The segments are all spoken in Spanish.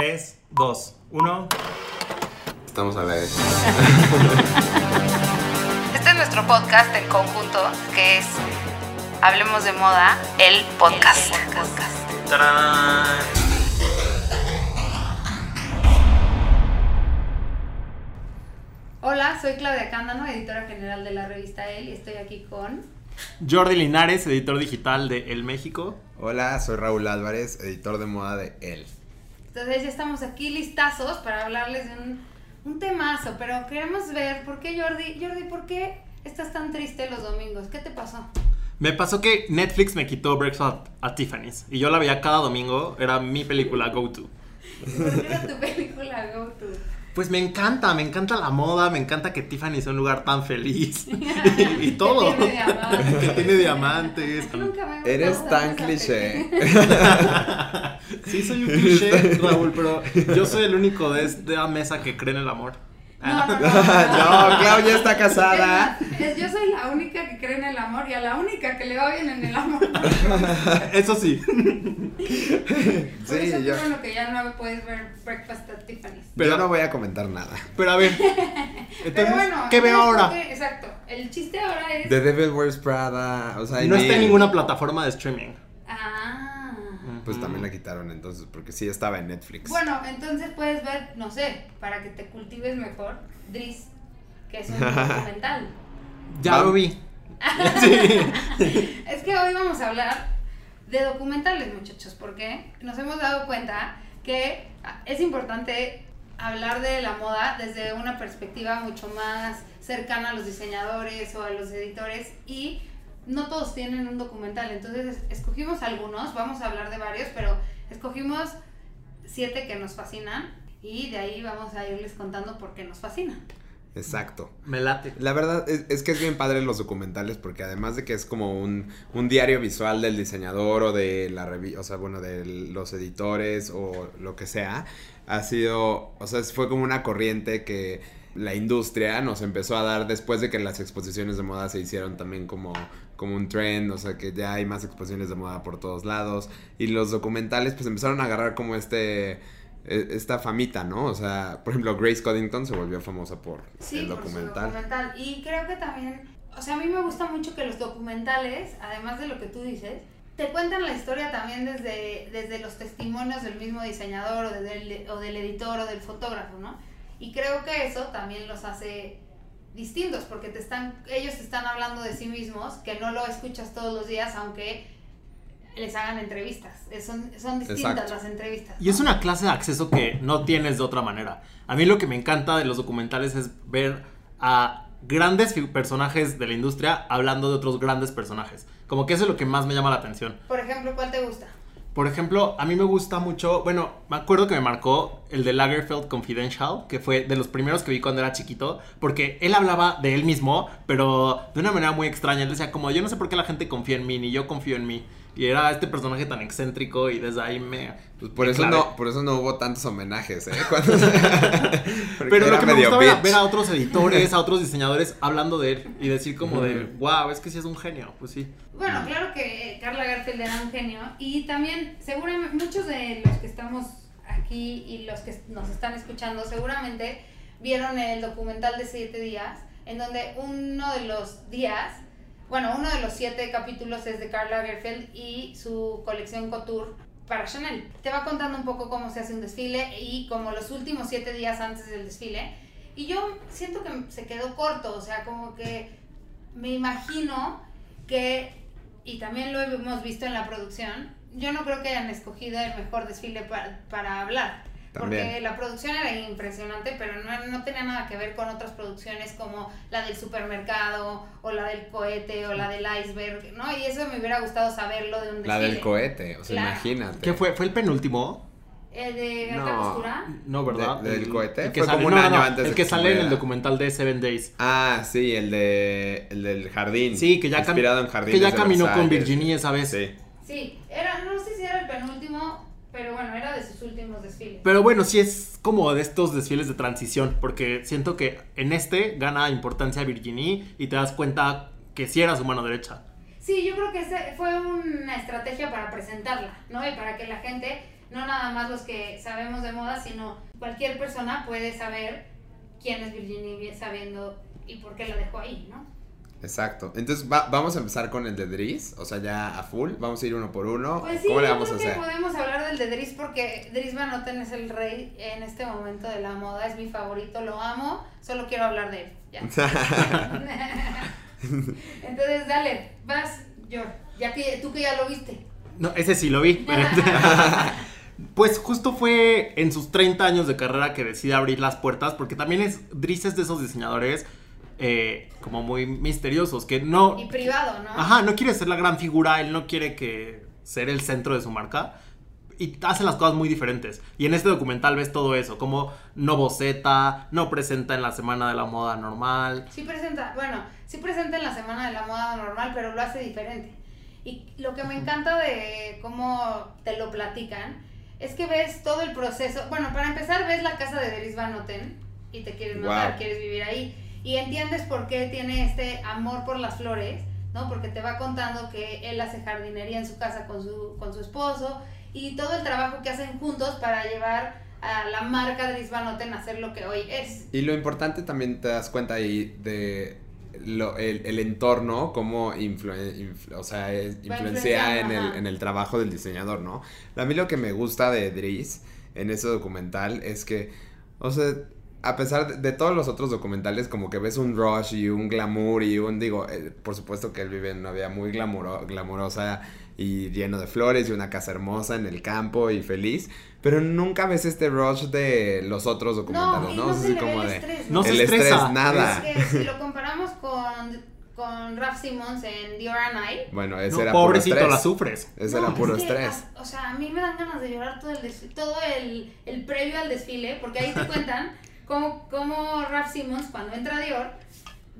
3, 2, 1. Estamos a la vez. Este es nuestro podcast en conjunto, que es Hablemos de Moda, el podcast. ¡Tarán! Hola, soy Claudia Cándano, editora general de la revista El, y estoy aquí con... Jordi Linares, editor digital de El México. Hola, soy Raúl Álvarez, editor de moda de Elle. Entonces ya estamos aquí listazos para hablarles de un, un temazo, pero queremos ver por qué Jordi, Jordi, ¿por qué estás tan triste los domingos? ¿Qué te pasó? Me pasó que Netflix me quitó Breakfast at Tiffany's y yo la veía cada domingo, era mi película go to. ¿Por qué era tu película Go To? Pues me encanta, me encanta la moda, me encanta que Tiffany sea un lugar tan feliz y, y todo. Que tiene diamantes. que tiene diamantes. Nunca me ha Eres tan cliché. Sí, soy un cliché, Raúl, pero yo soy el único de esta mesa que cree en el amor. No, no, no. no, Clau ya está casada. Es es- yo soy la única que cree en el amor y a la única que le va bien en el amor. Eso sí. Por Sí, eso yo, qué bueno que ya no puedes ver Breakfast at Tiffany's. Pero- yo no voy a comentar nada. Pero a ver, Pero entonces, bueno, ¿qué veo ahora? ¿por qué? Exacto. El chiste ahora es. The Devil Wears Prada, o sea, No está en ni- ninguna plataforma de streaming. Ah. Pues también la quitaron entonces, porque sí estaba en Netflix. Bueno, entonces puedes ver, no sé, para que te cultives mejor, Driss, que es un documental. Ya lo vi. Sí. Es que hoy vamos a hablar de documentales, muchachos, porque nos hemos dado cuenta que es importante hablar de la moda desde una perspectiva mucho más cercana a los diseñadores o a los editores y no todos tienen un documental. Entonces es- escogimos algunos, vamos a hablar de varios, pero escogimos siete que nos fascinan y de ahí vamos a irles contando por qué nos fascinan. Exacto. Me late. La verdad es, es que es bien padre los documentales porque además de que es como un, un diario visual del diseñador o de la revista, o sea, bueno, de los editores o lo que sea, ha sido, o sea, fue como una corriente que la industria nos empezó a dar después de que las exposiciones de moda se hicieron también como, como un trend, o sea, que ya hay más exposiciones de moda por todos lados y los documentales pues empezaron a agarrar como este... e- Esta famita, ¿no? O sea, por ejemplo, Grace Coddington se volvió famosa por Sí, el por su documental. documental. Y creo que también, o sea, a mí me gusta mucho que los documentales, además de lo que tú dices, te cuentan la historia también desde, desde los testimonios del mismo diseñador o, del, o del editor o del fotógrafo, ¿no? Y creo que eso también los hace distintos, porque te están, ellos te están hablando de sí mismos, que no lo escuchas todos los días, aunque les hagan entrevistas. Son, son distintas Exacto. las entrevistas. Y es una clase de acceso que no tienes de otra manera. A mí lo que me encanta de los documentales es ver a grandes personajes de la industria hablando de otros grandes personajes. Como que eso es lo que más me llama la atención. Por ejemplo, ¿cuál te gusta? Por ejemplo, a mí me gusta mucho, bueno, me acuerdo que me marcó el de Lagerfeld Confidential, que fue de los primeros que vi cuando era chiquito, porque él hablaba de él mismo, pero de una manera muy extraña. Él decía como, yo no sé por qué la gente confía en mí, ni yo confío en mí. Y era este personaje tan excéntrico y desde ahí me... Pues por me eso clavé. no, por eso no hubo tantos homenajes, ¿eh? Cuando- Pero lo era que me gustaba era bitch. ver a otros editores, a otros diseñadores hablando de él y decir como de, wow, es que sí es un genio. Pues sí. Bueno, claro que Carla Garfield era un genio y también seguramente muchos de los que estamos aquí y los que nos están escuchando seguramente vieron el documental de siete días en donde uno de los días, bueno, uno de los siete capítulos es de Carla Garfield y su colección Couture para Chanel. Te va contando un poco cómo se hace un desfile y como los últimos siete días antes del desfile. Y yo siento que se quedó corto, o sea, como que me imagino que, y también lo hemos visto en la producción, yo no creo que hayan escogido el mejor desfile para hablar. Porque la producción era impresionante, pero no, no tenía nada que ver con otras producciones como la del supermercado, o la del cohete, o la del iceberg, ¿no? Y eso me hubiera gustado saberlo de un desfile. La del cohete, o sea, Claro. imagínate. ¿Qué fue? ¿Fue el penúltimo? ¿El de alta No. costura? No, ¿verdad? ¿De- del cohete? El que Fue sale, como un no, no, año no, antes El que que sale en el documental de Seven Days. Ah, sí, el de el del jardín. Sí, que ya, cam- inspirado en que jardines ya caminó con. Virginia esa vez. Sí. Sí, era, no sé si era el penúltimo, pero bueno, era de sus últimos desfiles. Pero bueno, sí es como de estos desfiles de transición, porque siento que en este gana importancia Virginie y te das cuenta que sí era su mano derecha. Sí, yo creo que ese fue una estrategia para presentarla, ¿no? Y para que la gente no nada más los que sabemos de moda, sino cualquier persona puede saber quién es Virginia sabiendo y por qué la dejó ahí, ¿no? Exacto. Entonces va- vamos a empezar con el de Dries, o sea, ya a full. Vamos a ir uno por uno. Pues sí, ¿Cómo le yo vamos a creo que hacer? podemos hablar del de Dries porque Dries Van Noten es el rey en este momento de la moda, es mi favorito, lo amo, solo quiero hablar de él. Ya. Entonces, dale, vas, George, ya que tú que ya lo viste. No, ese sí lo vi. pero- pues justo fue en sus 30 años de carrera que decide abrir las puertas, porque también es Dries es de esos diseñadores eh, como muy misteriosos, que no... Y privado, ¿no? Ajá, no quiere ser la gran figura, él no quiere que ser el centro de su marca. Y hace las cosas muy diferentes. Y en este documental ves todo eso, como no boceta, no presenta en la semana de la moda normal. Sí presenta, bueno, sí presenta en la semana de la moda normal, pero lo hace diferente. Y lo que me encanta de cómo te lo platican es que ves todo el proceso. Bueno, para empezar, ves la casa de Dries Van Noten y te quieres matar, Wow. quieres vivir ahí. Y entiendes por qué tiene este amor por las flores, ¿no? Porque te va contando que él hace jardinería en su casa con su, con su esposo y todo el trabajo que hacen juntos para llevar a la marca Dries Van Noten a ser lo que hoy es. Y lo importante también te das cuenta ahí de lo- el, el entorno, cómo influe- influ- o sea, es- influencia en el, en el trabajo del diseñador, ¿no? A mí lo que me gusta de Dries en ese documental es que, o sea, a pesar de, de todos los otros documentales, como que ves un rush y un glamour y un, digo, eh, por supuesto que él vive en una vida muy glamuro- glamurosa y lleno de flores y una casa hermosa en el campo y feliz, pero nunca ves este rush de los otros documentales, ¿no? no se así le ve como el de... estrés, No se el estresa. estrés, nada. Es que si lo comparamos con, con Raf Simons en Dior and I. Bueno, ese No, era pobrecito, puro la estrés. sufres. Ese no, era puro es que, estrés. a- O sea, a mí me dan ganas de llorar todo el desfile, todo el, el previo al desfile, porque ahí te cuentan cómo, cómo Raf Simons, cuando entra a Dior,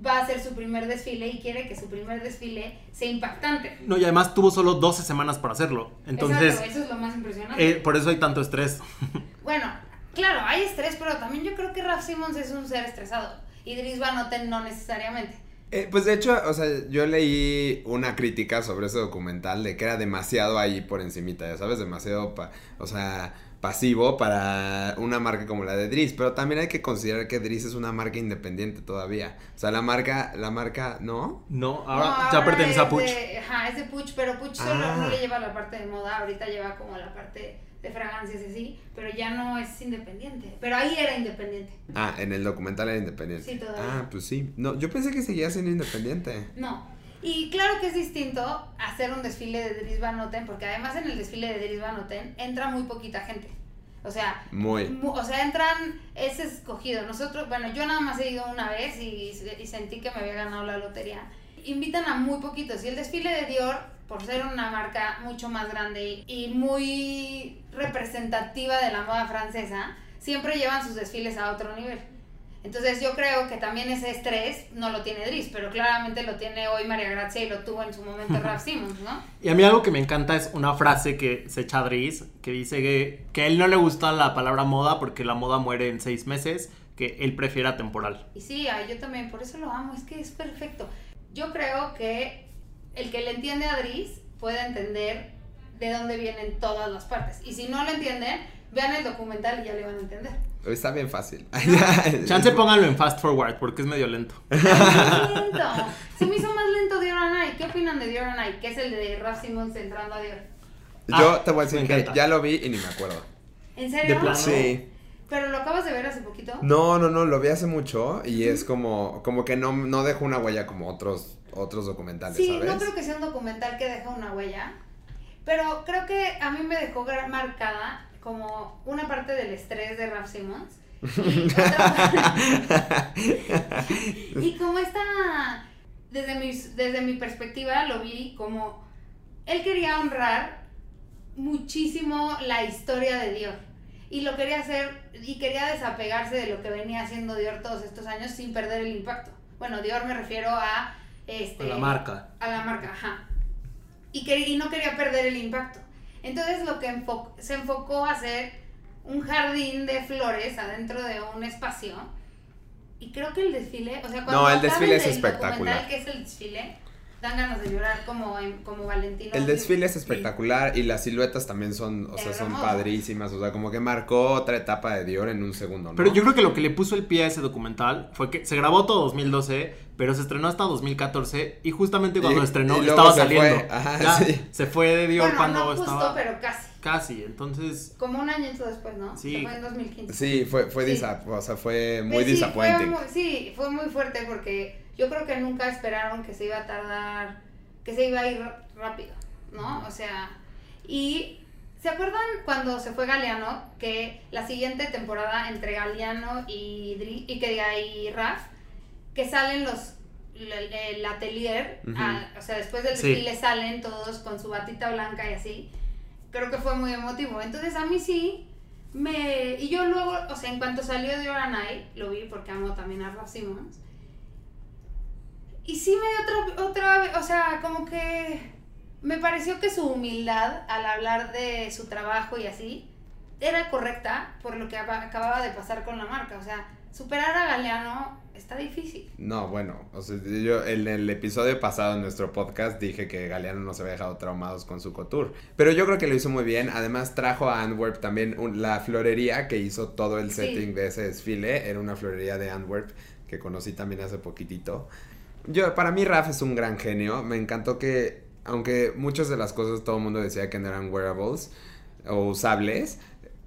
va a hacer su primer desfile y quiere que su primer desfile sea impactante. No, y además tuvo solo 12 semanas para hacerlo. Entonces, Exacto, eso es lo más impresionante. eh, por eso hay tanto estrés. Bueno, claro, hay estrés, pero también yo creo que Raf Simons es un ser estresado. Y Dries Van Noten no necesariamente. Eh, pues de hecho, o sea, yo leí una crítica sobre ese documental de que era demasiado ahí por encimita, ya sabes, demasiado, pa- o sea, pasivo para una marca como la de Dries, pero también hay que considerar que Dries es una marca independiente todavía. O sea, la marca, la marca, ¿no? No, No, ahora ya pertenece a es Puch. de- ajá, es de Puch, pero Puch solo Ah. no le lleva la parte de moda, ahorita lleva como la parte de fragancias y así, pero ya no es independiente. Pero ahí era independiente. Ah, en el documental era independiente. Sí, todavía. Ah, pues sí. No, yo pensé que seguía siendo independiente. No. Y claro que es distinto hacer un desfile de Dries Van Noten, porque además en el desfile de Dries Van Noten entra muy poquita gente. O sea, Muy. mu- o sea, entran, es escogido. Nosotros, bueno, yo nada más he ido una vez y, y sentí que me había ganado la lotería. Invitan a muy poquitos. Y el desfile de Dior, por ser una marca mucho más grande y muy representativa de la moda francesa, siempre llevan sus desfiles a otro nivel. Entonces yo creo que también ese estrés no lo tiene Dries, pero claramente lo tiene hoy María Grazia y lo tuvo en su momento Raf Simons, ¿no? Y a mí algo que me encanta es una frase que se echa Dries, que dice que, que a él no le gusta la palabra moda porque la moda muere en seis meses, que él prefiere atemporal. Y sí, yo también, por eso lo amo, es que es perfecto. Yo creo que el que le entiende a Dries puede entender de dónde vienen todas las partes. Y si no lo entienden, vean el documental y ya le van a entender. Está bien fácil. Chance pónganlo en fast forward porque es medio lento. Ay, qué lento. Se me hizo más lento Dior and I. ¿Qué opinan de Dior and I? Que es el de Raf Simons entrando a Dior. Yo Ah, te voy a decir que encanta. ya lo vi y ni me acuerdo. ¿En serio? De. Sí. ¿Pero lo acabas de ver hace poquito? No, no, no, lo vi hace mucho y es como, como que no, no dejó una huella como otros, otros documentales, Sí, ¿sabes? no creo que sea un documental que deja una huella, pero creo que a mí me dejó marcada como una parte del estrés de Raf Simons. Y, otra- y como esta, desde mi, desde mi perspectiva lo vi como, él quería honrar muchísimo la historia de Dior. Y lo quería hacer, y quería desapegarse de lo que venía haciendo Dior todos estos años sin perder el impacto. Bueno, Dior me refiero a... Este, A la marca. a la marca, ajá. Y, quer- y no quería perder el impacto. Entonces lo que enfo- se enfocó a hacer un jardín de flores adentro de un espacio. Y creo que el desfile, o sea, cuando No, el desfile es espectacular. que es el desfile, dan ganas de llorar como, en- como Valentino. El desfile es espectacular y las siluetas también son, o sea, son padrísimas, o sea, como que marcó otra etapa de Dior en un segundo, ¿no? Pero yo creo que lo que le puso el pie a ese documental fue que se grabó todo 2012, pero se estrenó hasta 2014 y justamente cuando Y- estrenó y estaba se saliendo. fue, ajá, Ya sí. Se fue de Dior Bueno, cuando no justo, estaba pero casi. casi, entonces Como un añito después, ¿no? Sí. Se fue en 2015. Sí, fue, fue Sí. disa- o sea, fue muy sí, disappointing. Fue muy, sí, fue muy fuerte porque yo creo que nunca esperaron que se iba a tardar, que se iba a ir rápido, ¿no? O sea, y ¿se acuerdan cuando se fue Galeano que la siguiente temporada entre Galeano y y que y Raf que salen los el, el atelier, ah, o sea, después del Sí. desfile salen todos con su batita blanca y así. Creo que fue muy emotivo. Entonces a mí sí me y yo luego, o sea, en cuanto salió de Oranai, lo vi porque amo también a Raf Simons. Y sí me dio otra otra, o sea, como que me pareció que su humildad al hablar de su trabajo y así era correcta por lo que aba- acababa de pasar con la marca, o sea, superar a Galeano está difícil. No, bueno, o sea, yo en el episodio pasado en nuestro podcast dije que Galeano nos había dejado traumados con su couture. Pero yo creo que lo hizo muy bien. Además trajo a Antwerp también un- la florería que hizo todo el Sí. setting de ese desfile. Era una florería de Antwerp que conocí también hace poquitito. Yo, para mí Raf es un gran genio. Me encantó que, aunque muchas de las cosas todo el mundo decía que no eran wearables o usables,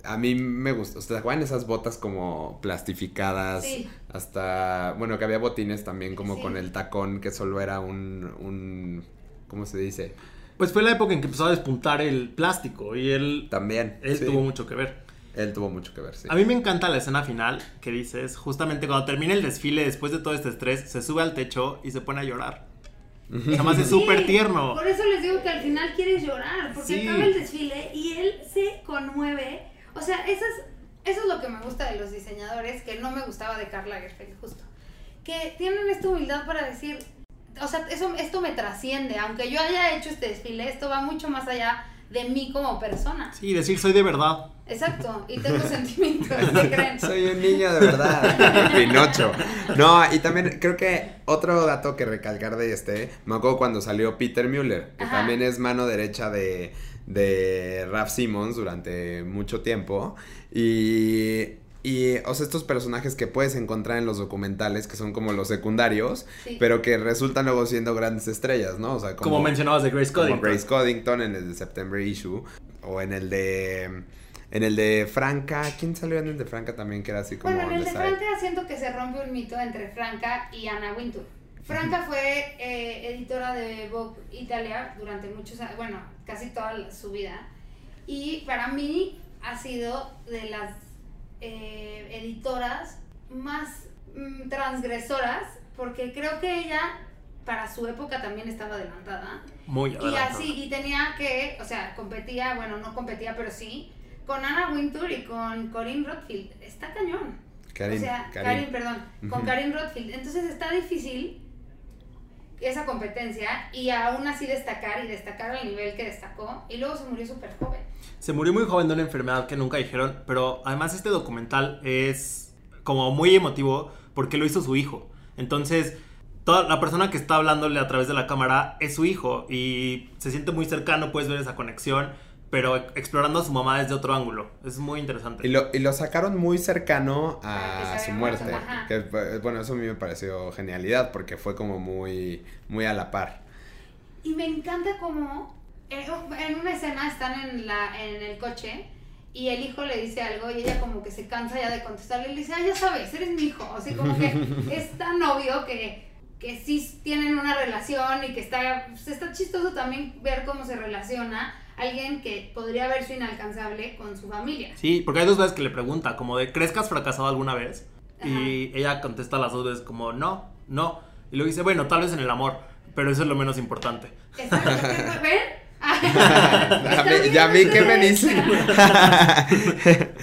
a mí me gustó. O sea, ¿te esas botas como plastificadas? Sí. Hasta, bueno, que había botines también como Sí. con el tacón, que solo era un, un, ¿cómo se dice? pues fue la época en que empezó a despuntar el plástico y él También. él sí. tuvo mucho que ver. Él tuvo mucho que ver, sí. A mí me encanta la escena final que dices, justamente cuando termina el desfile después de todo este estrés, se sube al techo y se pone a llorar. Además es Sí, súper tierno. Por eso les digo que al final quieres llorar, porque Sí. acaba el desfile y él se conmueve. O sea, eso es, eso es lo que me gusta de los diseñadores, que no me gustaba de Karl Lagerfeld, justo. Que tienen esta humildad para decir, o sea, eso, esto me trasciende, aunque yo haya hecho este desfile, esto va mucho más allá de mí como persona. Sí, decir soy de verdad. Exacto, y tengo sentimientos, ¿qué creen? Soy un niño de verdad. Pinocho. No, y también creo que otro dato que recalcar de este, me acuerdo cuando salió Peter Müller, que Ajá. también es mano derecha de, de Raf Simons durante mucho tiempo. Y, y, o sea, estos personajes que puedes encontrar en los documentales, que son como los secundarios, Sí. pero que resultan luego siendo grandes estrellas, ¿no? O sea, Como, mencionabas de Grace como Coding. Grace Coddington en el de September Issue o en el de en el de Franca, ¿quién salió en el de Franca también que era así como Bueno, en el de side? Franca siento que se rompe un mito entre Franca y Anna Wintour. Franca fue eh, editora de Vogue Italia durante muchos años, bueno, casi toda su vida. Y para mí ha sido de las eh, editoras más mm, transgresoras, porque creo que ella para su época también estaba adelantada. Muy Y adelantada. así, y tenía que, o sea, competía, bueno, no competía, pero sí, con Anna Wintour y con Corinne Rothfield. Está cañón. Karin, o sea, Karin. Karin, perdón, con Ujú. Karin Rothfield. Entonces está difícil esa competencia y aún así destacar y destacar al nivel que destacó. Y luego se murió súper joven. Se murió muy joven de una enfermedad que nunca dijeron, pero además este documental es como muy emotivo porque lo hizo su hijo. Entonces, toda la persona que está hablándole a través de la cámara es su hijo y se siente muy cercano, puedes ver esa conexión, pero explorando a su mamá desde otro ángulo. Es muy interesante. Y lo, y lo sacaron muy cercano Ah, a se su muerte. Que, bueno, eso a mí me pareció genialidad porque fue como muy, muy a la par. Y me encanta cómo eh, en una escena están en, la, en el coche y el hijo le dice algo y ella como que se cansa ya de contestarle y le dice, ah, ya sabes, eres mi hijo. Así como que es tan obvio que, que sí tienen una relación y que está, pues, está chistoso también ver cómo se relaciona alguien que podría verse inalcanzable con su familia. Sí, porque hay dos veces que le pregunta, como de, ¿crees que has fracasado alguna vez? Y ella contesta las dos veces como, no, no. Y luego dice, bueno, tal vez en el amor, pero eso es lo menos importante. Exacto. ¿Ven? Ya vi- que me dice.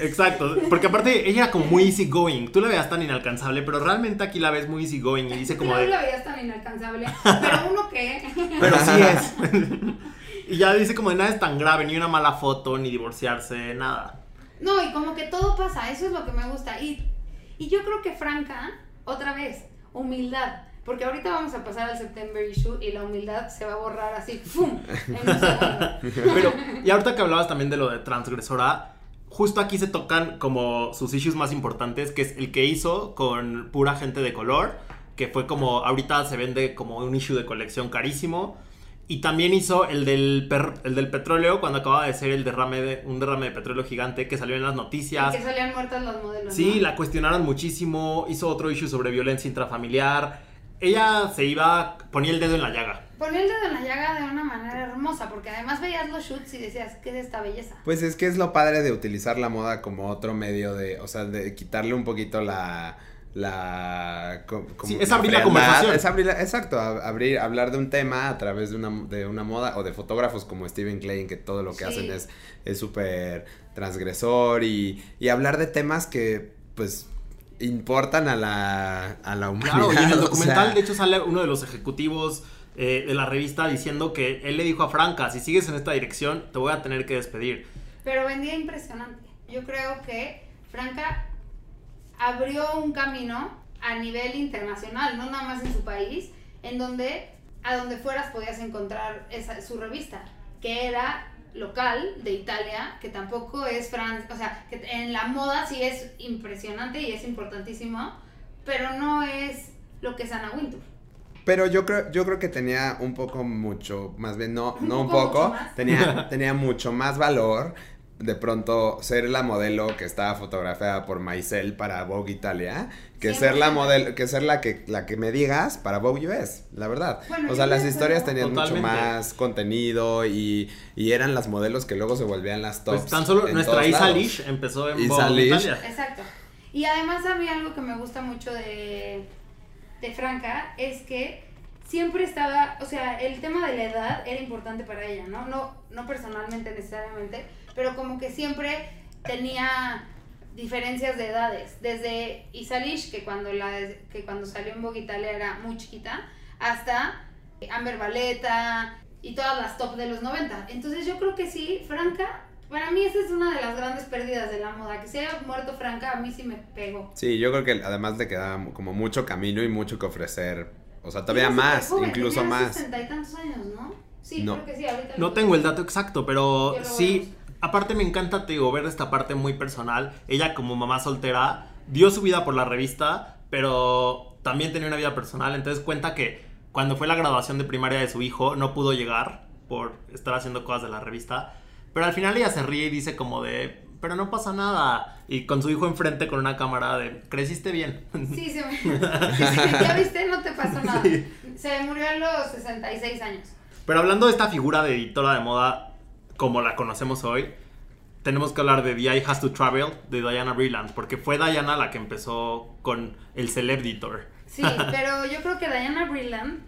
Exacto, porque aparte ella era como muy easy going. Tú la veías tan inalcanzable, pero realmente aquí la ves muy easy going y dice como no de, la veías tan inalcanzable, pero uno que... pero sí es. y ya dice como de nada es tan grave, ni una mala foto, ni divorciarse, nada. No, y como que todo pasa, eso es lo que me gusta. Y, y yo creo que Franca, otra vez, humildad. Porque ahorita vamos a pasar al September issue y la humildad se va a borrar así, ¡fum! En un segundo. Pero, y ahorita que hablabas también de lo de transgresora, justo aquí se tocan como sus issues más importantes, que es el que hizo con pura gente de color, que fue como, ahorita se vende como un issue de colección carísimo. Y también hizo el del, per- el del petróleo cuando acababa de ser el derrame de, un derrame de petróleo gigante que salió en las noticias. que salían muertas los modelos. Sí, ¿no? la cuestionaron muchísimo, hizo otro issue sobre violencia intrafamiliar. Ella se iba, ponía el dedo en la llaga. Ponía el dedo en la llaga de una manera hermosa, porque además veías los shoots y decías, ¿qué es esta belleza? Pues es que es lo padre de utilizar la moda como otro medio de, o sea, de quitarle un poquito la la co- como Sí, es abrir la conversación. es abrir la- exacto a- abrir hablar de un tema a través de una de una moda o de fotógrafos como Steven Klein que todo lo que Sí. hacen es es súper transgresor y, y hablar de temas que pues importan a la a la humanidad Claro, y en el o documental, sea, de hecho, sale uno de los ejecutivos eh, de la revista diciendo que él le dijo a Franca, si sigues en esta dirección, te voy a tener que despedir. Pero vendía impresionante. Yo creo que Franca abrió un camino a nivel internacional, no nada más en su país, en donde a donde fueras podías encontrar esa, su revista, que era local de Italia, que tampoco es Francia, o sea, que en la moda sí es impresionante y es importantísimo, pero no es lo que es Anna Wintour. Pero yo creo, yo creo que tenía un poco mucho, más bien no, Un no un poco, poco, tenía, tenía mucho más valor de pronto ser la modelo que estaba fotografiada por Maisel para Vogue Italia, que ser la 100%. modelo, que ser la que, la que me digas para Vogue US, la verdad. Bueno, o sea, las historias tenían mucho más contenido y, y eran las modelos que luego se volvían las tops. Pues tan solo en nuestra Isa. Lish empezó en Isa Vogue Lish. Italia. Exacto. Y además a mí algo que me gusta mucho de, de Franca es que siempre estaba, o sea, el tema de la edad era importante para ella, ¿no? No, no personalmente necesariamente, pero como que siempre tenía diferencias de edades, desde Isalish, que cuando, la, que cuando salió en Vogue Italia era muy chiquita, hasta Amber Valeta y todas las top de los 90. Entonces yo creo que sí, Franca, para mí esa es una de las grandes pérdidas de la moda, que se haya muerto Franca, a mí sí me pegó. Sí, yo creo que además le quedaba como mucho camino y mucho que ofrecer. O sea, todavía más, incluso más. sesenta y tantos años, ¿no? Sí, No. creo que sí, ahorita No tengo el dato exacto, pero sí, aparte me encanta, te digo, ver esta parte muy personal. Ella como mamá soltera dio su vida por la revista, pero también tenía una vida personal, entonces cuenta que cuando fue la graduación de primaria de su hijo no pudo llegar por estar haciendo cosas de la revista, pero al final ella se ríe y dice como de, pero no pasa nada, y con su hijo enfrente con una cámara de, creciste bien. Sí, se me... ya viste, no te pasó nada. Se murió a los 66 años. Pero hablando de esta figura de editora de moda como la conocemos hoy, tenemos que hablar de The Eye Has to Travel de Diana Brilland, porque fue Diana la que empezó con el Celeb Editor. Sí, pero yo creo que Diana Brilland,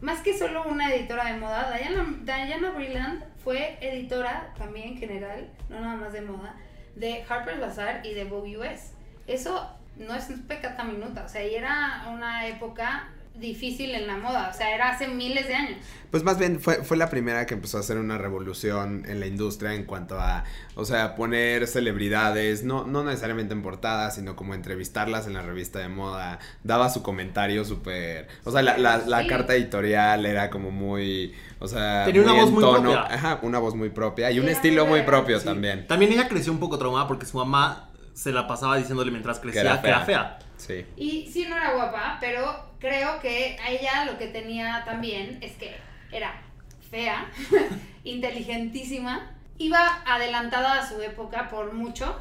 más que solo una editora de moda, Diana, Diana Brilland fue editora también general, no nada más de moda, de Harper's Bazaar y de Vogue US. Eso no es pecata minuta, o sea, y era una época difícil en la moda, o sea, era hace miles de años. Pues más bien fue, fue la primera que empezó a hacer una revolución en la industria en cuanto a, o sea, poner celebridades, no, no necesariamente en portadas, sino como entrevistarlas en la revista de moda, daba su comentario súper, o sea, la, la, la Sí. carta editorial era como muy, o sea, Tenía una muy voz en muy tono, propia. ajá, una voz muy propia y un Era estilo muy propio Sí. también. También ella creció un poco traumada porque su mamá se la pasaba diciéndole mientras crecía que era era fea. fea. Sí. Y sí no era guapa, pero creo que a ella lo que tenía también es que era fea, inteligentísima, iba adelantada a su época por mucho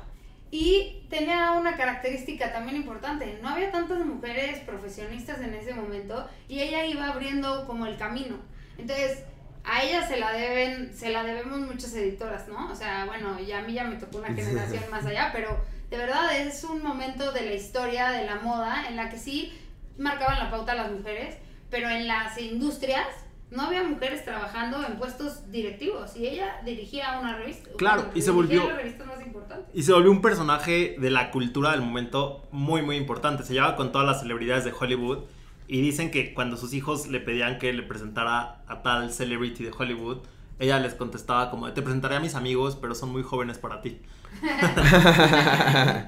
y tenía una característica también importante. No había tantas mujeres profesionistas en ese momento y ella iba abriendo como el camino. Entonces, a ella se la deben, se la debemos muchas editoras, ¿no? O sea, bueno, ya a mí ya me tocó una generación más allá, pero de verdad es un momento de la historia de la moda en la que sí marcaban la pauta las mujeres, pero en las industrias no había mujeres trabajando en puestos directivos y ella dirigía una revista. Claro, bueno, y se volvió- la revista más importante. Y se volvió un personaje de la cultura del momento muy, muy importante. Se llevaba con todas las celebridades de Hollywood. Y dicen que cuando sus hijos le pedían que le presentara a tal celebrity de Hollywood, ella les contestaba como, te presentaré a mis amigos, pero son muy jóvenes para ti.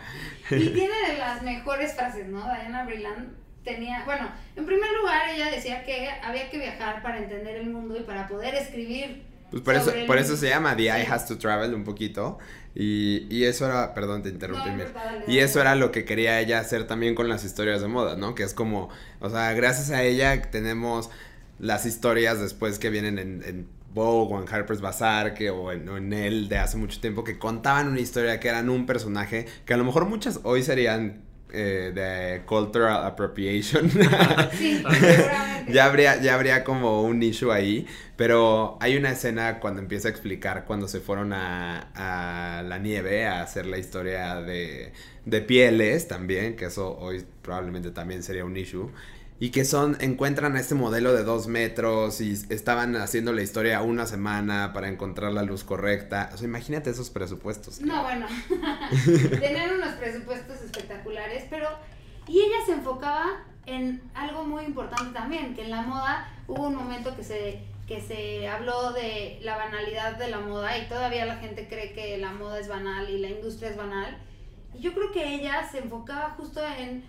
Y tiene de las mejores frases, ¿no? Diana Brilland tenía, bueno, en primer lugar ella decía que había que viajar para entender el mundo y para poder escribir. Pues por eso, por eso se llama The Eye Sí. Has to Travel un poquito. Y, y eso era, perdón, te interrumpí. No, no, y eso era lo que quería ella hacer también con las historias de moda, ¿no? Que es como, o sea, gracias a ella tenemos las historias después que vienen en, en Vogue o en Harper's Bazaar que, o, en, o en él de hace mucho tiempo que contaban una historia que eran un personaje que a lo mejor muchas hoy serían eh, de cultural appropriation. Sí, ya habría, ya habría como un issue ahí. Pero hay una escena cuando empieza a explicar cuando se fueron a, a la nieve a hacer la historia de, de pieles también, que eso hoy probablemente también sería un issue. Y que son, encuentran a este modelo de dos metros y estaban haciendo la historia una semana para encontrar la luz correcta. O sea, imagínate esos presupuestos. No, bueno, tener unos presupuestos espectaculares, pero... Y ella se enfocaba en algo muy importante también, que en la moda hubo un momento que se, que se habló de la banalidad de la moda y todavía la gente cree que la moda es banal y la industria es banal. Y yo creo que ella se enfocaba justo en...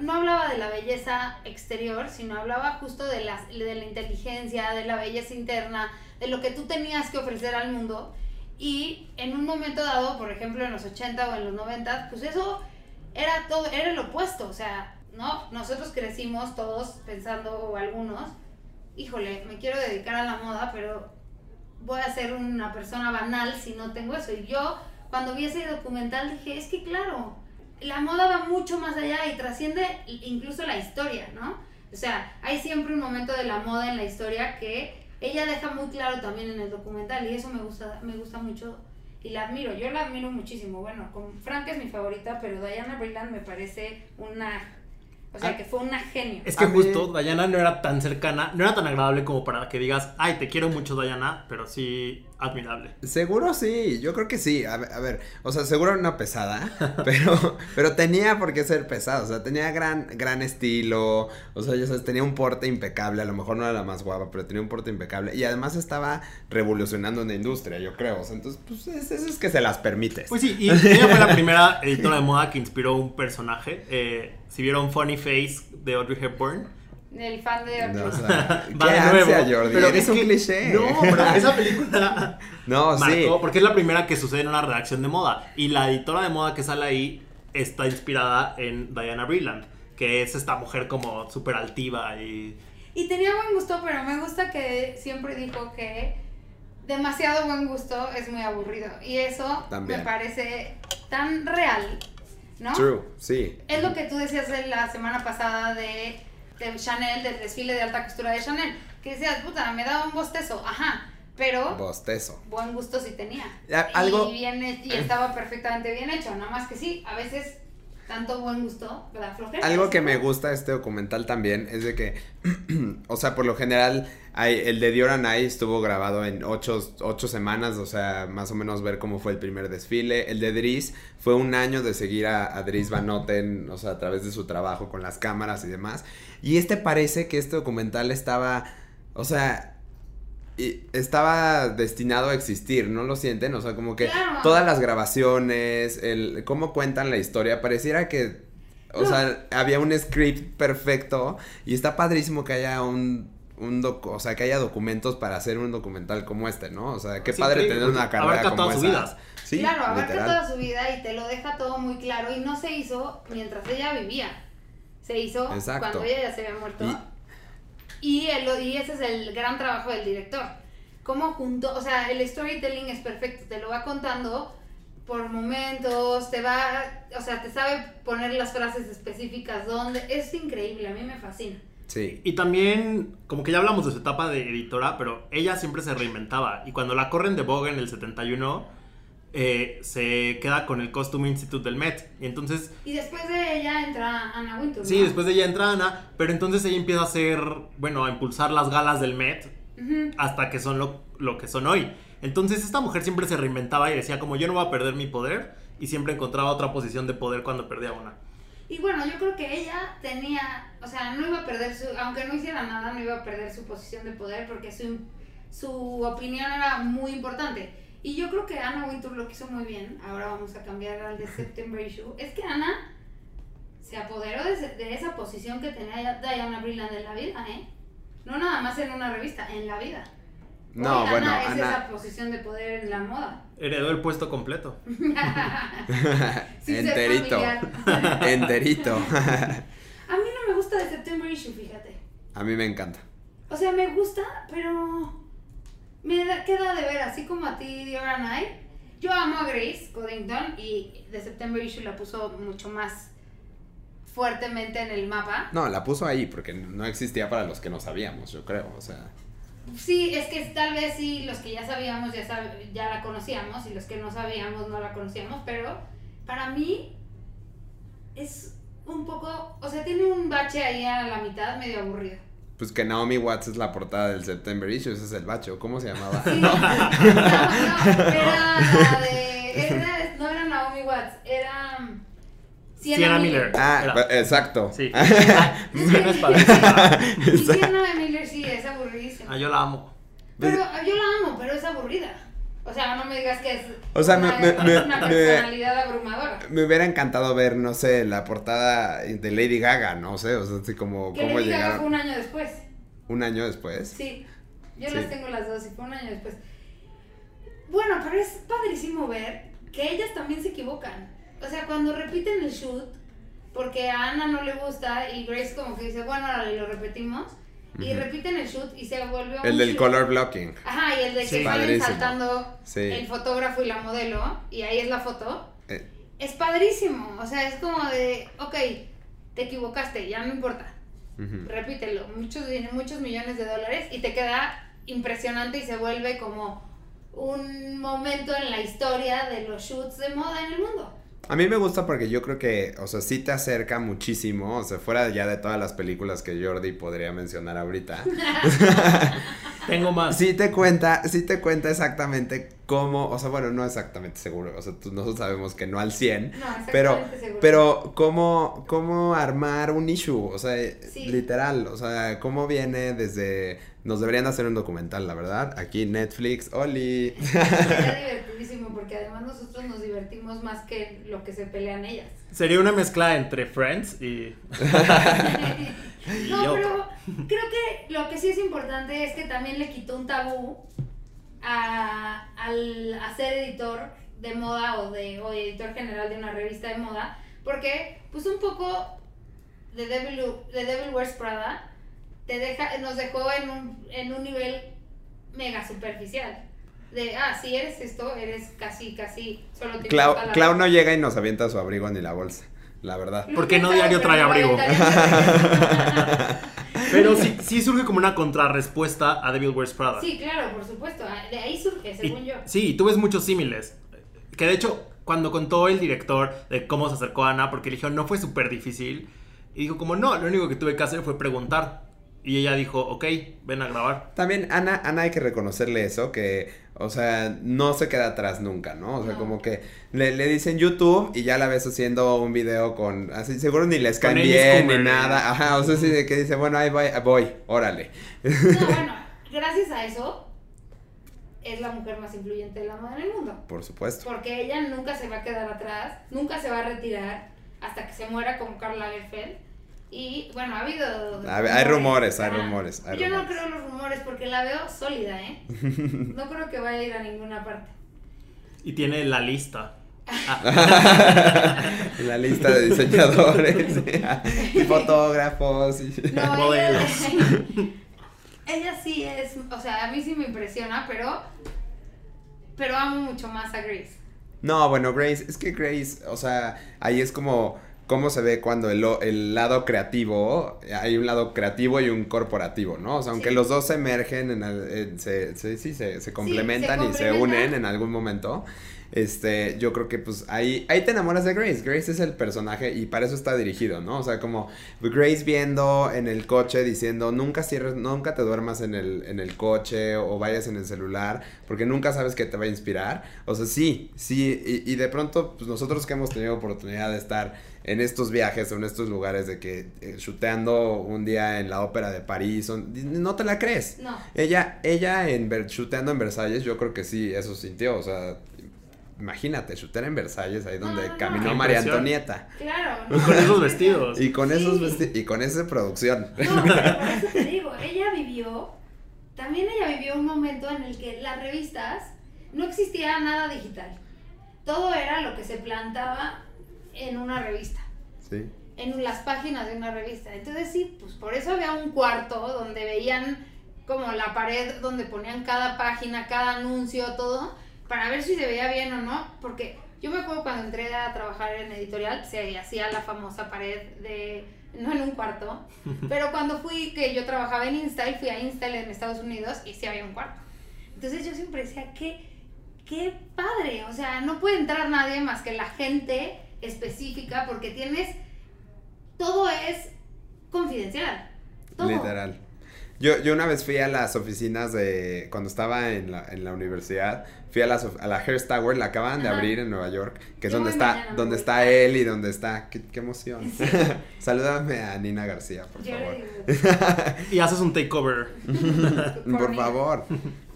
No hablaba de la belleza exterior, sino hablaba justo de la, de la inteligencia, de la belleza interna, de lo que tú tenías que ofrecer al mundo. Y en un momento dado, por ejemplo en los 80 o en los 90, pues eso era todo, era el opuesto. O sea, ¿no? Nosotros crecimos todos pensando, o algunos, híjole, me quiero dedicar a la moda, pero voy a ser una persona banal si no tengo eso. Y yo, cuando vi ese documental, dije, es que claro, la moda va mucho más allá y trasciende incluso la historia, ¿no? O sea, hay siempre un momento de la moda en la historia que ella deja muy claro también en el documental y eso me gusta, me gusta mucho y la admiro. Yo la admiro muchísimo. Bueno, con Frank es mi favorita, pero Diana Brilland me parece una... O sea, Ah. que fue una genio. Es que A mí- justo Diana no era tan cercana, no era tan agradable como para que digas, ay, te quiero mucho Diana, pero sí admirable. Seguro sí, yo creo que sí. A ver, a ver, o sea, seguro era una pesada, pero, pero tenía por qué ser pesada. O sea, tenía gran, gran estilo. O sea, ya sabes, tenía un porte impecable. A lo mejor no era la más guapa, pero tenía un porte impecable. Y además estaba revolucionando una industria, yo creo. O sea, entonces, pues es- eso es que se las permites. Pues sí, y ella fue la primera editora de moda que inspiró un personaje. Eh, si vieron Funny Face de Audrey Hepburn, El fan de No, o va qué de ansia, nuevo. Jordi. Pero es un que- cliché. No, pero esa película No, sí. marcó, porque es la primera que sucede en una redacción de moda. Y la editora de moda que sale ahí está inspirada en Diana Brilland, que es esta mujer como súper altiva y... Y tenía buen gusto, pero me gusta que siempre dijo que demasiado buen gusto es muy aburrido. Y eso También. me parece tan real, ¿no? True, sí. Es lo que tú decías de la semana pasada de, de Chanel, del desfile de alta costura de Chanel. Que decías, puta, me daba un bostezo. Ajá, pero Bostezo. buen gusto sí tenía. Algo- Y, bien, y estaba perfectamente bien hecho. Nada más que sí, a veces tanto buen gusto da flojera. Algo que me gusta de este documental también es de que, o sea, por lo general, el de Dior and I estuvo grabado en ocho, ocho semanas, o sea, más o menos ver cómo fue el primer desfile. El de Dries fue un año de seguir a, a Dries Van Noten, o sea, a través de su trabajo con las cámaras y demás. Y este parece que este documental estaba, o sea... y estaba destinado a existir, ¿no lo sienten? O sea, como que Claro. todas las grabaciones, el cómo cuentan la historia, pareciera que, o No. sea, había un script perfecto y está padrísimo que haya un, un docu- o sea, que haya documentos para hacer un documental como este, ¿no? O sea, qué Sí, padre sí, tener una carrera abarca como toda su esa. vida. Sí, claro, abarca literal. toda su vida y te lo deja todo muy claro y no se hizo mientras ella vivía. Se hizo Exacto. cuando ella ya se había muerto. Y- Y, el- y ese es el gran trabajo del director. Cómo junto, o sea, el storytelling es perfecto, te lo va contando por momentos, te va, o sea, te sabe poner las frases específicas donde, es increíble, a mí me fascina. Sí. Y también, como que ya hablamos de su etapa de editora, pero ella siempre se reinventaba. Y cuando la corren de Vogue en el 71, eh, se queda con el Costume Institute del Met. Y entonces, Y después de ella entra Anna Wintour. sí, ¿no? después de ella entra Ana, pero entonces ella empieza a hacer, bueno, a impulsar las galas del Met hasta que son lo, lo que son hoy. Entonces esta mujer siempre se reinventaba y decía como yo no voy a perder mi poder y siempre encontraba otra posición de poder cuando perdía una. Y bueno, yo creo que ella tenía, o sea, no iba a perder su, aunque no hiciera nada, no iba a perder su posición de poder porque su, su opinión era muy importante. Y yo creo que Anna Wintour lo quiso muy bien, ahora vamos a cambiar al de September Issue, es que Ana se apoderó de, de esa posición que tenía Diana Brilland en la vida, ¿eh? No nada más en una revista, en la vida. No, Hoy bueno, Ana es Ana- esa posición de poder en la moda. Heredó el puesto completo. Enterito. Enterito. A mí no me gusta de September Issue, fíjate. A mí me encanta. O sea, me gusta, pero me da- queda de ver, así como a ti, Diora Night. Yo amo a Grace Coddington y The September Issue la puso mucho más fuertemente en el mapa. No, la puso ahí porque no existía para los que no sabíamos, yo creo. O sea, Sí, es que tal vez sí, los que ya sabíamos ya, sab- ya la conocíamos y los que no sabíamos no la conocíamos, pero para mí es un poco, o sea, tiene un bache ahí a la mitad medio aburrido. pues que Naomi Watts es la portada del September Issue, ese es el bacho. ¿Cómo se llamaba? Sí, no, no, era la de, era- no era Naomi Watts, era um, Sienna Miller. Ah, Era. exacto. Sí. Es padrísima. Y Sienna Miller sí, es aburridísima. Ah, yo la amo. Pero yo la amo, pero es aburrida. O sea, no me digas que es O sea, una, me- me- una me- personalidad abrumadora. Me hubiera encantado ver, no sé, la portada de Lady Gaga, no sé, o sea, así como Que cómo Lady Gaga fue un año después. un año después. Sí, yo Sí. las tengo las dos y fue un año después. Bueno, pero es padrísimo ver que ellas también se equivocan. O sea, cuando repiten el shoot, porque a Ana no le gusta y Grace como que dice, bueno, ahora lo repetimos. Y repiten el shoot y se El un del shoot. color blocking. Ajá, y el de que Sí. salen Padrísimo. saltando Sí. el fotógrafo y la modelo, y ahí es la foto. Eh, Es padrísimo. O sea, es como de, ok, te equivocaste, ya no importa. repítelo, muchos, muchos millones de dólares y te queda impresionante y se vuelve como un momento en la historia de los shoots de moda en el mundo. A mí me gusta porque yo creo que, o sea, sí te acerca muchísimo, o sea, fuera ya de todas las películas que Jordi podría mencionar ahorita. Tengo más. Sí te cuenta, sí te cuenta exactamente cómo, o sea, bueno, no exactamente seguro, o sea, tú- nosotros sabemos que no al 100, No, pero, exactamente seguro. pero cómo, cómo armar un issue, o sea, Sí. literal, o sea, cómo viene desde, nos deberían hacer un documental, la verdad, aquí Netflix, Oli. Sería divertidísimo porque además nosotros nos divertimos más que lo que se pelean ellas. Sería una mezcla entre Friends y. no, pero creo que lo que sí es importante es que también le quitó un tabú a, al a ser editor de moda o de o editor general de una revista de moda, porque pues un poco de Devil, de Devil Wears Prada te deja, nos dejó en un, en un nivel mega superficial. De, ah, si eres esto, eres casi, casi, solo te Clau, Clau no llega y nos avienta su abrigo ni la bolsa, la verdad. Porque no diario trae abrigo. Pero sí, sí surge como una contrarrespuesta a Devil Wears Prada. Sí, claro, por supuesto. ah, De ahí surge, Y- según yo. Sí, tú ves muchos símiles. Que de hecho, cuando contó el director de cómo se acercó a Ana, porque le dijo, no fue súper difícil. Y dijo, como no, lo único que tuve que hacer fue preguntar. Y ella dijo, ok, ven a grabar. También Ana, Ana hay que reconocerle eso, que, o sea, no se queda atrás nunca, ¿no? O sea, No. como que le, le dicen YouTube y ya la ves haciendo un video con, así, seguro ni les caen bien ni nada, ajá, o sea, sí, de que dice, bueno, ahí voy, voy, órale. No, bueno, gracias a eso es la mujer más influyente de la moda en el mundo. Por supuesto. Porque ella nunca se va a quedar atrás, nunca se va a retirar hasta que se muera como Karl Lagerfeld. Y bueno, ha habido. A ver, hay rumores, hay Ajá. rumores, hay Yo no creo en los rumores porque la veo sólida, ¿eh? No creo que vaya a ir a ninguna parte. Y tiene la lista. En la lista de diseñadores y fotógrafos. y- No, ella, Modelos. ella sí es, o sea, a mí sí me impresiona, pero pero amo mucho más a Grace. No, bueno, Grace, es que Grace, o sea, ahí es como cómo se ve cuando el, el lado creativo, hay un lado creativo y un corporativo, ¿no? O sea, aunque Sí. los dos se emergen, en el- en- se, se- sí, se, se complementan y se unen en algún momento. Este, yo creo que pues ahí, ahí te enamoras de Grace. Grace es el personaje y para eso está dirigido, ¿no? O sea, como Grace viendo en el coche diciendo, nunca cierres, nunca te duermas en el, en el coche o vayas en el celular, porque nunca sabes qué te va a inspirar. O sea, sí, sí, y, y de pronto, pues nosotros que hemos tenido oportunidad de estar en estos viajes o en estos lugares de que eh, chuteando un día en la ópera de París, no te la crees. No. Ella, ella en Ver- chuteando en Versalles, yo creo que sí, eso sintió, o sea, imagínate, chutar en Versalles, ahí donde No, no, caminó María impresión. Antonieta. Claro. Y con esos vestidos. Y con Sí. esos vesti- y con esa producción. No, pero por eso te digo, ella vivió, también ella vivió un momento en el que las revistas no existía nada digital. Todo era lo que se plantaba en una revista, Sí. en las páginas de una revista. Entonces sí, pues por eso había un cuarto donde veían como la pared donde ponían cada página, cada anuncio, todo, para ver si se veía bien o no, porque yo me acuerdo cuando entré a trabajar en editorial, se hacía la famosa pared de, no en un cuarto, pero cuando fui, que yo trabajaba en Install, fui a Install en Estados Unidos y sí había un cuarto. Entonces yo siempre decía, qué, qué padre, o sea, no puede entrar nadie más que la gente específica porque tienes, todo es confidencial. Todo. Literal. Yo, yo una vez fui a las oficinas de. Cuando estaba en la, en la universidad, fui a, las, a la Hearst Tower, la acaban de Ajá. abrir en Nueva York, que es donde está, donde está él y donde está. Qué, qué emoción. Salúdame a Nina García, por Yo favor. Y haces un takeover. Por mí. favor.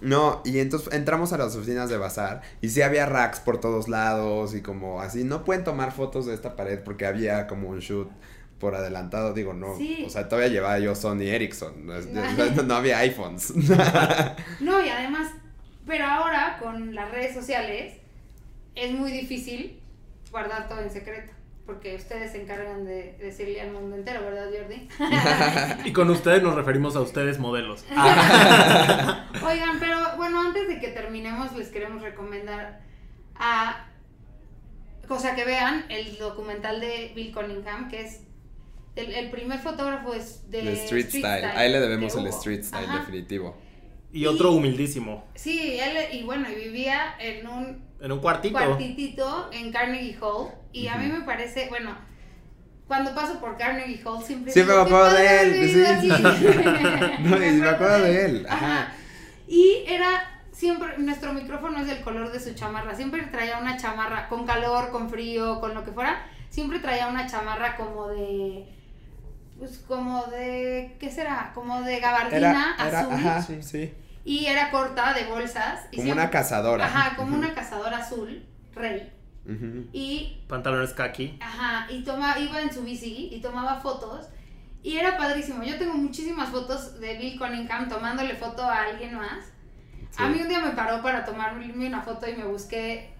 No, y entonces entramos a las oficinas de Bazar y sí había racks por todos lados y como así, no pueden tomar fotos de esta pared porque había como un shoot por adelantado, digo, no, Sí. o sea, todavía llevaba yo Sony Ericsson, no, es- no- no había iPhones. No, y además, pero ahora con las redes sociales es muy difícil guardar todo en secreto. Porque ustedes se encargan de decirle al mundo entero, ¿verdad, Jordi? Y con ustedes nos referimos a ustedes modelos. Oigan, pero bueno, antes de que terminemos, les queremos recomendar a. O sea, que vean el documental de Bill Cunningham, que es. El, el primer fotógrafo es de El street, style. A él le debemos de el street style Ajá. definitivo. Y otro humildísimo. Sí, él, y bueno, y vivía en un En un cuartito. cuartitito en Carnegie Hall y a mí me parece, bueno, cuando paso por Carnegie Hall siempre Siempre me "Qué acuerdo de él, sí, vivido sí. aquí". No, y me acuerdo de él, ajá. Ajá. Y era siempre nuestro micrófono es del color de su chamarra, siempre traía una chamarra con calor, con frío, con lo que fuera, siempre traía una chamarra como de pues como de ¿qué será? Como de gabardina Era, era, azul ajá, sí. y era corta de bolsas y Como siempre- una cazadora. Ajá, como una cazadora azul, rey. Y, Pantalones kaki. ajá, y toma, iba en su bici y tomaba fotos. Y era padrísimo. Yo tengo muchísimas fotos de Bill Cunningham tomándole foto a alguien más. Sí. A mí un día me paró para tomarme una foto y me busqué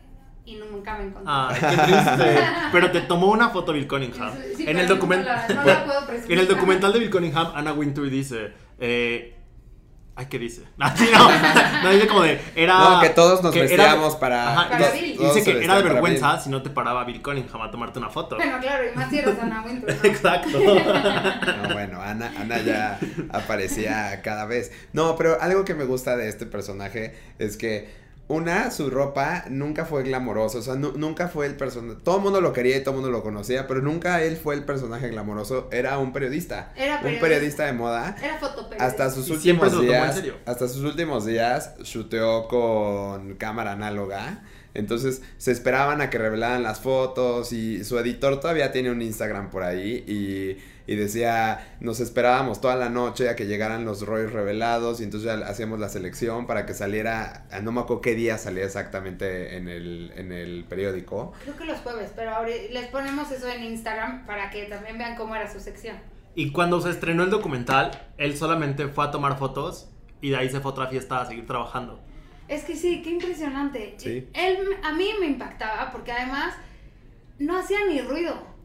y nunca me encontré. Ay, qué triste. Pero te tomó una foto Bill Cunningham. Sí, sí, en, el no documental. la- no la puedo en el documental de Bill Cunningham, Anna Wintour dice. Eh, Ay, ¿qué dice? Así no. No, dice como de. Era. No, que todos nos que era- vestíamos para. Ajá, Para dice- Bill. que era de vergüenza si no te paraba Bill Cunningham a tomarte una foto. Bueno, claro, y más si eres Ana Wintour, ¿no? Exacto. No, bueno, Ana, Ana ya aparecía cada vez. No, pero algo que me gusta de este personaje es que, una, su ropa nunca fue glamorosa, o sea, nu- nunca fue el personaje, todo el mundo lo quería y todo el mundo lo conocía, pero nunca él fue el personaje glamoroso, era un periodista. Era Un periodista. periodista de moda. Era fotoperiodista. Hasta sus Y últimos días, serio. hasta sus últimos días, shooteó con cámara análoga. Entonces se esperaban a que revelaran las fotos y su editor todavía tiene un Instagram por ahí y, y decía, nos esperábamos toda la noche a que llegaran los rollos revelados y entonces ya hacíamos la selección para que saliera, ah, no me acuerdo qué día salía exactamente en el, en el periódico. Creo que los jueves, pero ahora les ponemos eso en Instagram para que también vean cómo era su sección. Y cuando se estrenó el documental, él solamente fue a tomar fotos y de ahí se fue a otra fiesta a seguir trabajando. Es que sí, qué impresionante. Sí. Él a mí me impactaba porque además no hacía ni ruido.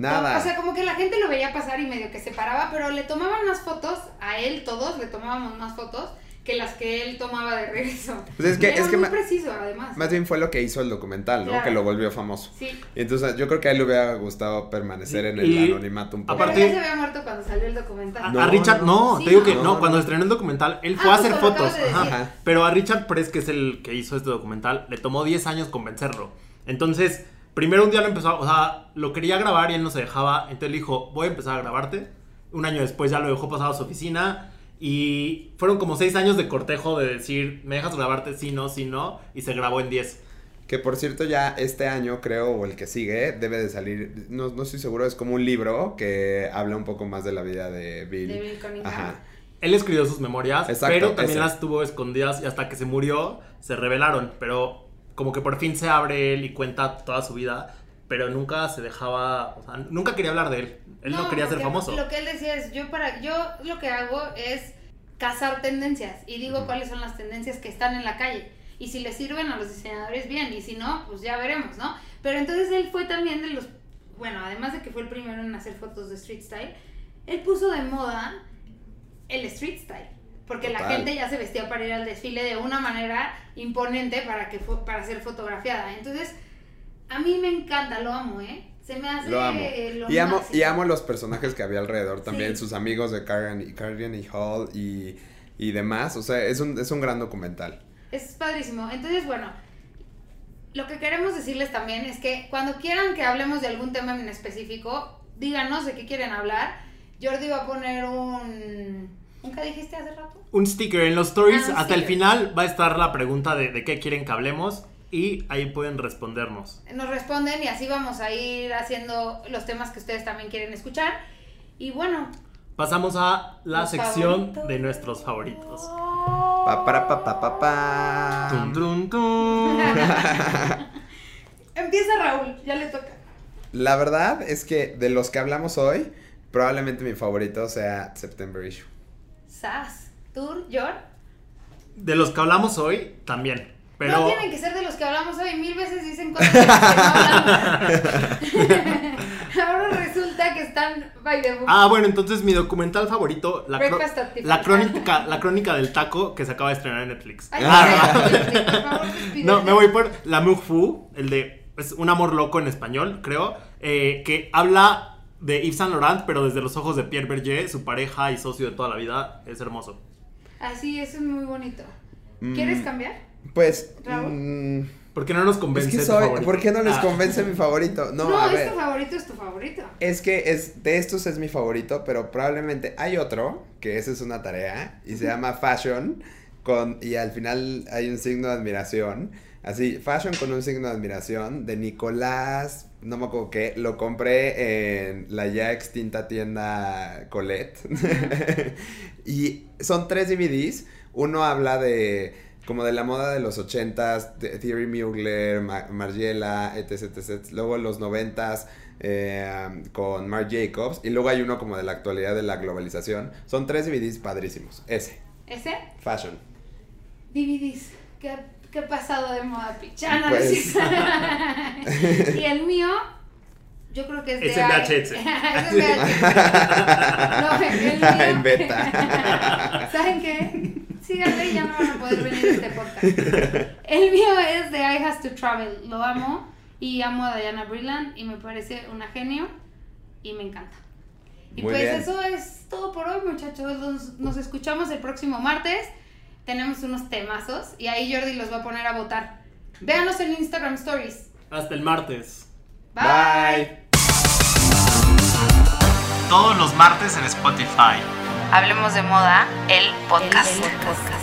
Nada. O sea, como que la gente lo veía pasar y medio que se paraba, pero le tomaban más fotos a él, todos le tomábamos más fotos que las que él tomaba de regreso. Pues es que- Era es que muy preciso, además. Más bien fue lo que hizo el documental, ¿no? Claro. Que lo volvió famoso. Sí. Entonces yo creo que a él le hubiera gustado permanecer en el Y- anonimato un poco. Aparte- ya se había muerto cuando salió el documental. A, No, a Richard, no. no, Sí, te digo que no. no, No, cuando estrenó el documental, él Ah, fue a hacer fotos. de. Ajá. Pero a Richard Press, que es el que hizo este documental, le tomó 10 años convencerlo. Entonces, primero un día lo empezó, o sea, lo quería grabar y él no se dejaba. Entonces le dijo, voy a empezar a grabarte. Un año después ya lo dejó pasado a su oficina. Y fueron como 6 años de cortejo de decir, ¿me dejas grabarte? Sí, no, sí, no. Y se grabó en 10. Que por cierto ya este año creo, o el que sigue, debe de salir, no, no estoy seguro, es como un libro que habla un poco más de la vida de Bill. De Bill Cunningham. Ajá. Él escribió sus memorias, Exacto, pero también ese. las tuvo escondidas y hasta que se murió se revelaron. Pero como que por fin se abre él y cuenta toda su vida, pero nunca se dejaba, o sea, nunca quería hablar de él. Él no, quería ser famoso. Lo que él decía es, yo para yo lo que hago es cazar tendencias y digo cuáles son las tendencias que están en la calle. Y si le sirven a los diseñadores, bien, y si no, pues ya veremos, ¿no? Pero entonces él fue también de los, bueno, además de que fue el primero en hacer fotos de street style, él puso de moda el street style. Porque la gente ya se vestía para ir al desfile de una manera imponente para, que para ser fotografiada. Entonces, a mí me encanta, lo amo, ¿eh? Se me hace Lo amo. lo Y amo, y amo los personajes que había alrededor también, Sí. sus amigos de Cargan y, Cargan y Hall y, y demás. O sea, es un, es un gran documental. Es padrísimo. Entonces, bueno, lo que queremos decirles también es que cuando quieran que hablemos de algún tema en específico, díganos de qué quieren hablar. Jordi va a poner un... ¿Un qué dijiste hace rato? Un sticker en los stories, Ah, hasta el sticker. final va a estar la pregunta de, de qué quieren que hablemos y ahí pueden respondernos. Nos responden y así vamos a ir haciendo los temas que ustedes también quieren escuchar. Y bueno, Pasamos a la sección favoritos. de nuestros favoritos. Pa, para, pa, pa, pa, pa. Tum, tum, tum. empieza Raúl, ya le toca. La verdad es que de los que hablamos hoy, probablemente mi favorito sea September Issue. Sas, Tour, Yor. De los que hablamos hoy, también. Pero No tienen que ser de los que hablamos hoy. Mil veces dicen cosas de las que no hablamos. Ahora resulta que están by the book. Ah, bueno, entonces mi documental favorito, la, la crónica, la crónica del taco que se acaba de estrenar en Netflix. Ay, Ah, por favor. No, me voy por L'amour fou, el de es un amor loco en español, creo, eh, que habla de Yves Saint Laurent, pero desde los ojos de Pierre Berger, su pareja y socio de toda la vida. Es hermoso. Así, eso es muy bonito. ¿Quieres Mm, cambiar? Pues. Mm, ¿Por qué no nos es convence que tu soy. favorito? ¿Por qué no les Ah, convence mi favorito? No, No, a es ver. tu favorito, es tu favorito. Es que es, de estos es mi favorito, pero probablemente hay otro, que esa es una tarea, y se llama Fashion, con, y al final hay un signo de admiración, así, Fashion con un signo de admiración, de Nicolás, no me acuerdo qué, lo compré en la ya extinta tienda Colette, y son tres DVDs, uno habla de como de la moda de los ochentas, de Thierry Mugler, Ma- Margiela, etc, etc. Luego los noventas eh, con Marc Jacobs. Y luego hay uno como de la actualidad de la globalización. Son tres DVDs padrísimos. Ese, ¿Ese? Fashion. DVDs. ¿Qué, qué pasado de moda pichana? Pues. y el mío, yo creo que es de Es en I- VHS. es en VHS. no, el mío. En beta. ¿Saben qué? Síganme y ya no van a poder venir a este podcast. El mío es de I Has to Travel. Lo amo. Y amo a Diana Brilland. Y me parece una genio. Y me encanta. Y Muy pues bien. eso es todo por hoy, muchachos. Nos, nos escuchamos el próximo martes. Tenemos unos temazos. Y ahí Jordi los va a poner a votar. Véanos en Instagram Stories. Hasta el martes. Bye. Todos los martes en Spotify. Hablemos de moda, el podcast. El podcast.